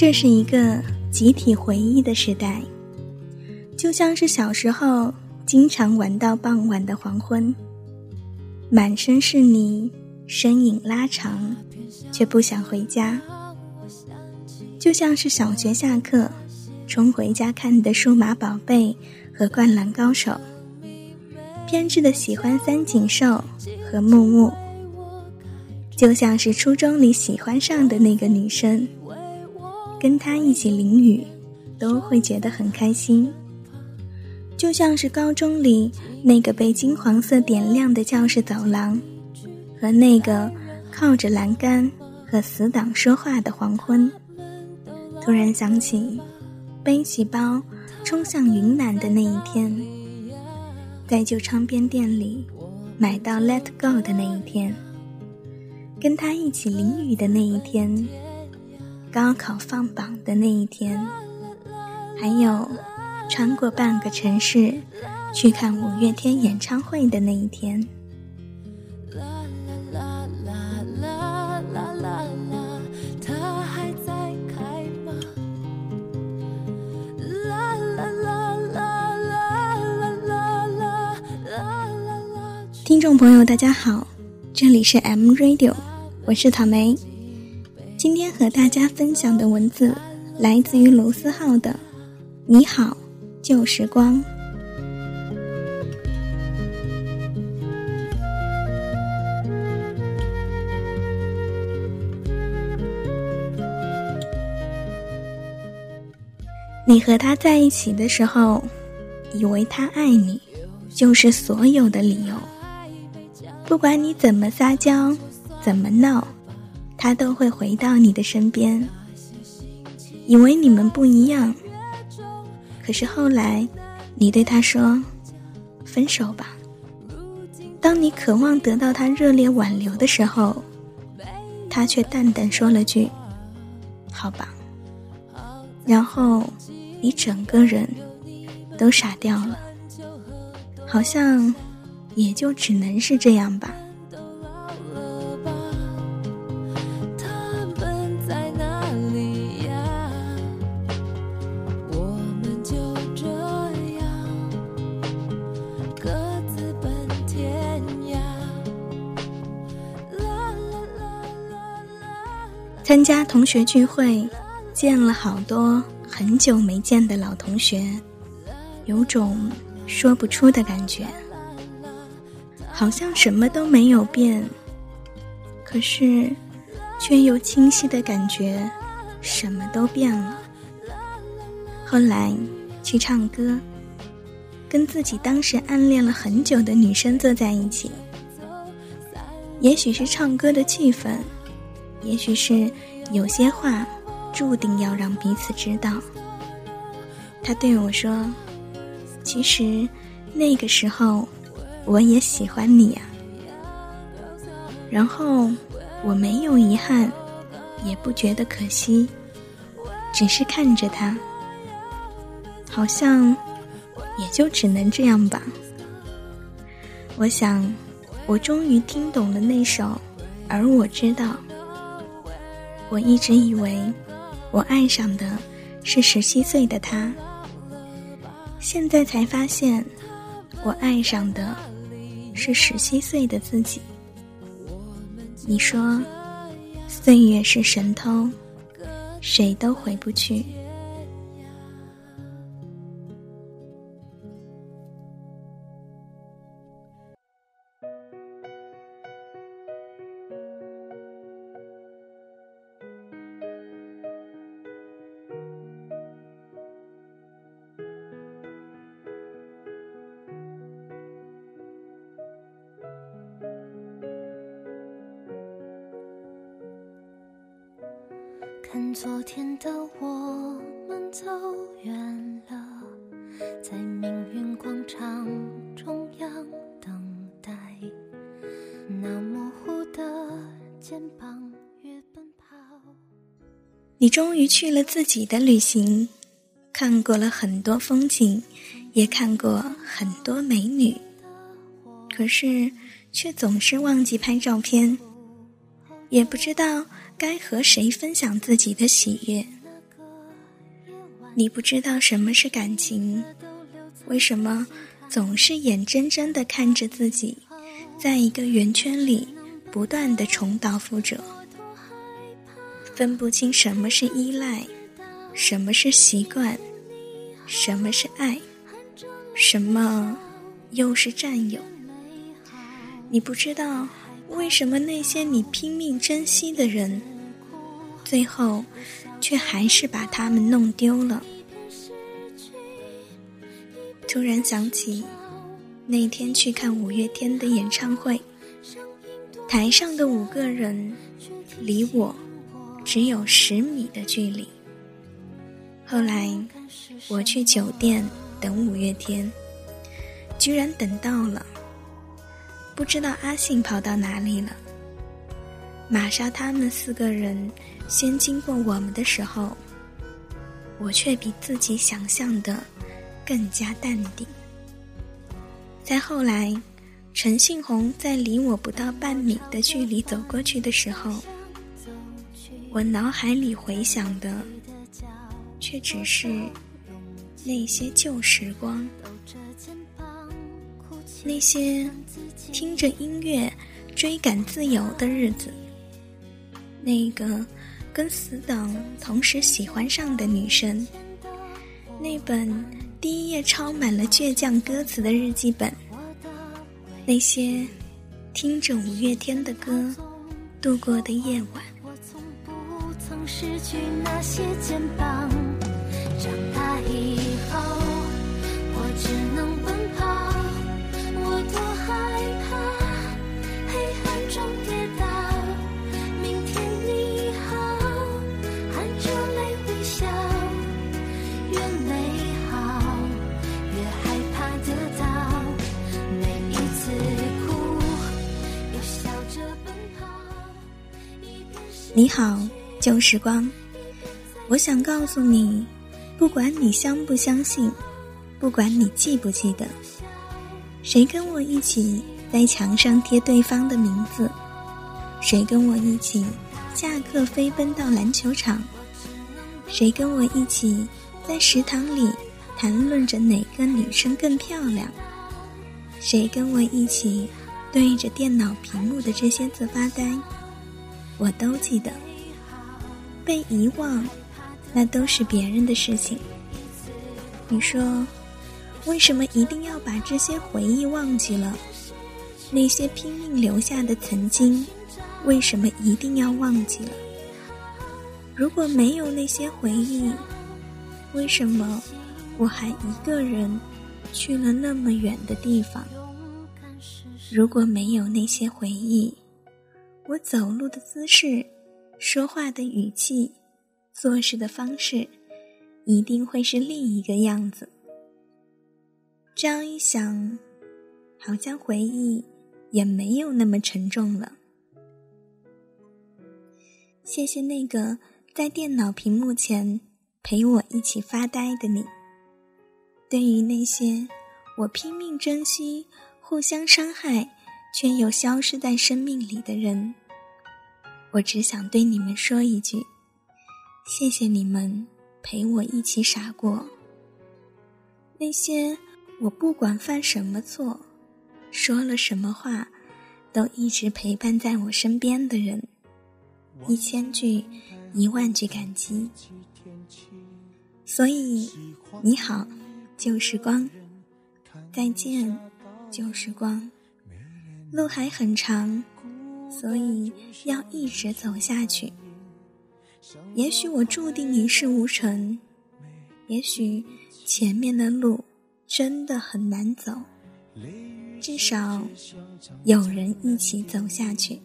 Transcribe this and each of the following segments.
这是一个集体回忆的时代，就像是小时候经常玩到傍晚的黄昏，满身是泥，身影拉长，却不想回家。就像是小学下课，冲回家看的《数码宝贝》和《灌篮高手》，偏执的喜欢三井寿和木木。就像是初中里喜欢上的那个女生，跟他一起淋雨，都会觉得很开心。就像是高中里那个被金黄色点亮的教室走廊，和那个靠着栏杆和死党说话的黄昏。突然想起，背起包冲向云南的那一天，在旧唱片店里买到《Let Go》的那一天。跟他一起淋雨的那一天，高考放榜的那一天，还有穿过半个城市去看五月天演唱会的那一天。听众朋友，大家好，这里是 M Radio。我是草莓，今天和大家分享的文字来自于卢思浩的《你好，旧时光》。你和他在一起的时候，以为他爱你，就是所有的理由。不管你怎么撒娇。怎么闹，他都会回到你的身边。以为你们不一样，可是后来，你对他说：“分手吧。”当你渴望得到他热烈挽留的时候，他却淡淡说了句：“好吧。”然后，你整个人都傻掉了，好像也就只能是这样吧。参加同学聚会，见了好多很久没见的老同学，有种说不出的感觉，好像什么都没有变，可是却又清晰的感觉什么都变了。后来去唱歌，跟自己当时暗恋了很久的女生坐在一起，也许是唱歌的气氛。也许是有些话注定要让彼此知道。他对我说：“其实那个时候我也喜欢你啊。”然后我没有遗憾，也不觉得可惜，只是看着他，好像也就只能这样吧。我想，我终于听懂了那首《而我知道》。我一直以为，我爱上的是十七岁的他，现在才发现，我爱上的是十七岁的自己。你说，岁月是神偷，谁都回不去。昨天的我们走远了，在命运广场中央等待，那模糊的肩膀越奔跑。你终于去了自己的旅行，看过了很多风景，也看过很多美女，可是却总是忘记拍照片，也不知道。该和谁分享自己的喜悦？你不知道什么是感情，为什么总是眼睁睁的看着自己，在一个圆圈里不断的重蹈覆辙，分不清什么是依赖，什么是习惯，什么是爱，什么又是占有？你不知道为什么那些你拼命珍惜的人，最后却还是把他们弄丢了。突然想起那天去看五月天的演唱会，台上的五个人离我只有十米的距离。后来我去酒店等五月天，居然等到了。不知道阿信跑到哪里了。玛莎他们四个人先经过我们的时候，我却比自己想象的更加淡定。再后来，陈信宏在离我不到半米的距离走过去的时候，我脑海里回想的，却只是那些旧时光。那些听着音乐追赶自由的日子，那个跟死党同时喜欢上的女生，那本第一页抄满了倔强歌词的日记本，那些听着五月天的歌度过的夜晚。失去那些肩膀，长大你好，旧时光。我想告诉你，不管你相不相信，不管你记不记得，谁跟我一起在墙上贴对方的名字，谁跟我一起下课飞奔到篮球场，谁跟我一起在食堂里谈论着哪个女生更漂亮，谁跟我一起对着电脑屏幕的这些字发呆。我都记得，被遗忘，那都是别人的事情。你说，为什么一定要把这些回忆忘记了？那些拼命留下的曾经，为什么一定要忘记了？如果没有那些回忆，为什么我还一个人去了那么远的地方？如果没有那些回忆，我走路的姿势，说话的语气，做事的方式，一定会是另一个样子。这样一想，好像回忆也没有那么沉重了。谢谢那个在电脑屏幕前陪我一起发呆的你。对于那些我拼命珍惜、互相伤害却又消失在生命里的人。我只想对你们说一句：谢谢你们陪我一起傻过。那些我不管犯什么错，说了什么话，都一直陪伴在我身边的人，一千句、一万句感激。所以，你好，旧时光，再见，旧时光，路还很长。所以要一直走下去。也许我注定一事无成，也许前面的路真的很难走，至少有人一起走下去。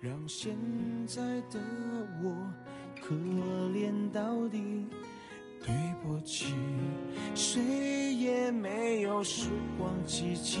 让现在的我可怜到底，对不起，谁也没有时光机器。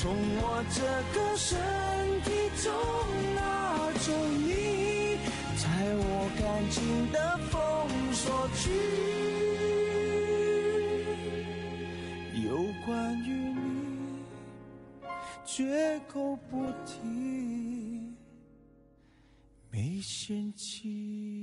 从我这个身体中拿走你，在我感情的封锁区，有关于你，绝口不提，没嫌弃。